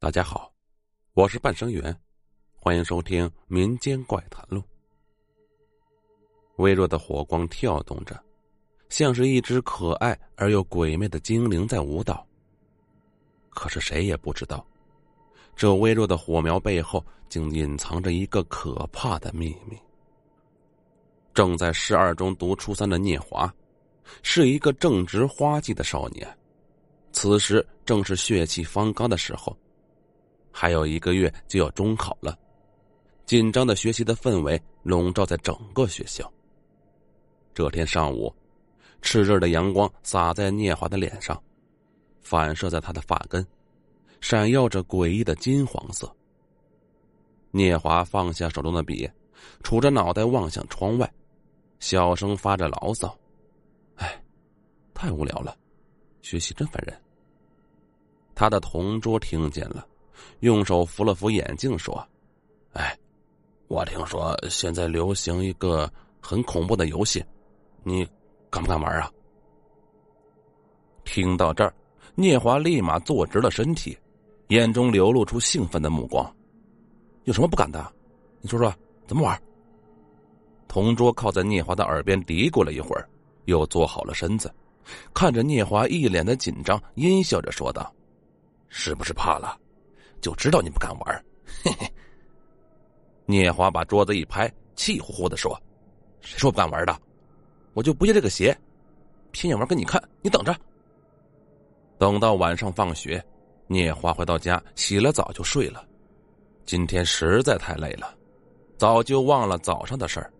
大家好，我是半生缘，欢迎收听《民间怪谈录》。微弱的火光跳动着，像是一只可爱而又鬼魅的精灵在舞蹈。可是谁也不知道，这微弱的火苗背后竟隐藏着一个可怕的秘密。正在十二中读初三的聂华，是一个正值花季的少年，此时正是血气方刚的时候。还有一个月就要中考了，紧张的学习的氛围笼罩在整个学校。这天上午，炽热的阳光洒在聂华的脸上，反射在他的发根，闪耀着诡异的金黄色。聂华放下手中的笔，杵着脑袋望向窗外，小声发着牢骚：“哎，太无聊了，学习真烦人。”他的同桌听见了。用手扶了扶眼镜，说：“哎，我听说现在流行一个很恐怖的游戏，你敢不敢玩啊？”听到这儿，聂华立马坐直了身体，眼中流露出兴奋的目光。“有什么不敢的？你说说怎么玩？”同桌靠在聂华的耳边嘀咕了一会儿，又坐好了身子，看着聂华一脸的紧张，阴笑着说道：“是不是怕了？”就知道你不敢玩，嘿嘿。聂华把桌子一拍，气呼呼的说：“谁说不敢玩的？我就不借这个鞋，偏要玩给你看！你等着。”等到晚上放学，聂华回到家，洗了澡就睡了。今天实在太累了，早就忘了早上的事儿。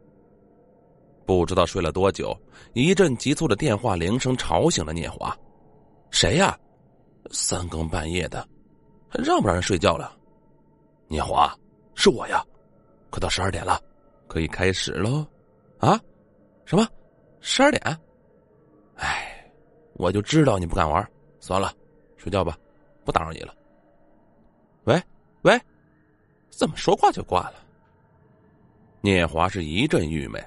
不知道睡了多久，一阵急促的电话铃声吵醒了聂华。“谁呀？三更半夜的。”还让不让人睡觉了？聂华，是我呀！快到十二点了，可以开始喽！啊？什么？十二点？哎，我就知道你不敢玩。算了，睡觉吧，不打扰你了。喂喂，怎么说挂就挂了？聂华是一阵郁闷，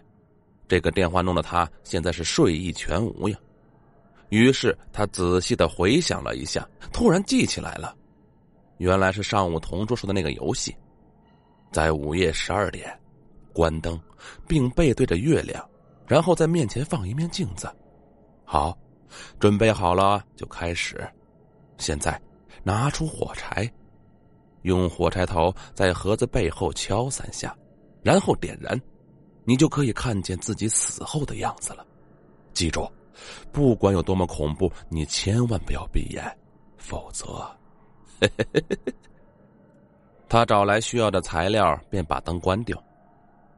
这个电话弄得他现在是睡意全无呀。于是他仔细的回想了一下，突然记起来了。原来是上午同桌说的那个游戏，在午夜十二点，关灯，并背对着月亮，然后在面前放一面镜子。好，准备好了就开始。现在拿出火柴，用火柴头在盒子背后敲三下，然后点燃，你就可以看见自己死后的样子了。记住，不管有多么恐怖，你千万不要闭眼，否则。他找来需要的材料，便把灯关掉，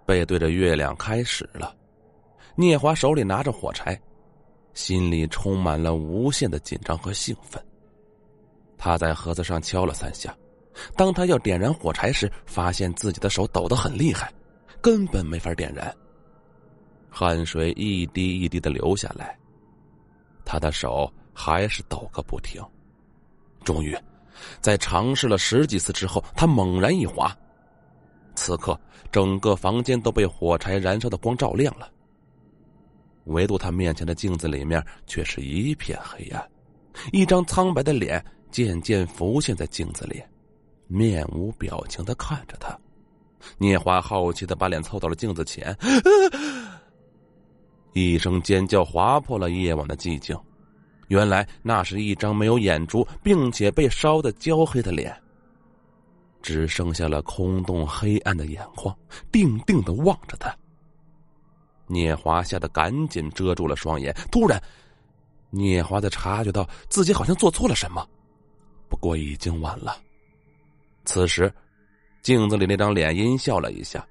背对着月亮开始了。聂华手里拿着火柴，心里充满了无限的紧张和兴奋。他在盒子上敲了三下，当他要点燃火柴时，发现自己的手抖得很厉害，根本没法点燃。汗水一滴一滴的流下来，他的手还是抖个不停。终于。在尝试了十几次之后，他猛然一滑，此刻整个房间都被火柴燃烧的光照亮了，唯独他面前的镜子里面却是一片黑暗，一张苍白的脸渐渐浮现在镜子里，面无表情的看着他。聂华好奇的把脸凑到了镜子前，一声尖叫划破了夜晚的寂静。原来那是一张没有眼珠，并且被烧得焦黑的脸，只剩下了空洞黑暗的眼眶，定定的望着他。聂华吓得赶紧遮住了双眼。突然，聂华才察觉到自己好像做错了什么，不过已经晚了。此时，镜子里那张脸阴笑了一下，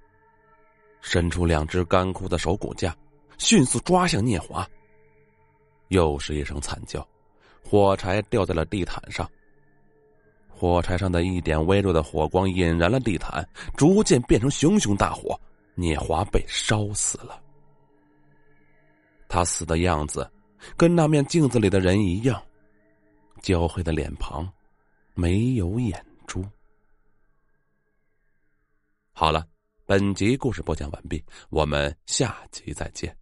伸出两只干枯的手骨架，迅速抓向聂华。又是一声惨叫，火柴掉在了地毯上。火柴上的一点微弱的火光引燃了地毯，逐渐变成熊熊大火。聂华被烧死了。他死的样子，跟那面镜子里的人一样，焦黑的脸庞，没有眼珠。好了，本集故事播讲完毕，我们下集再见。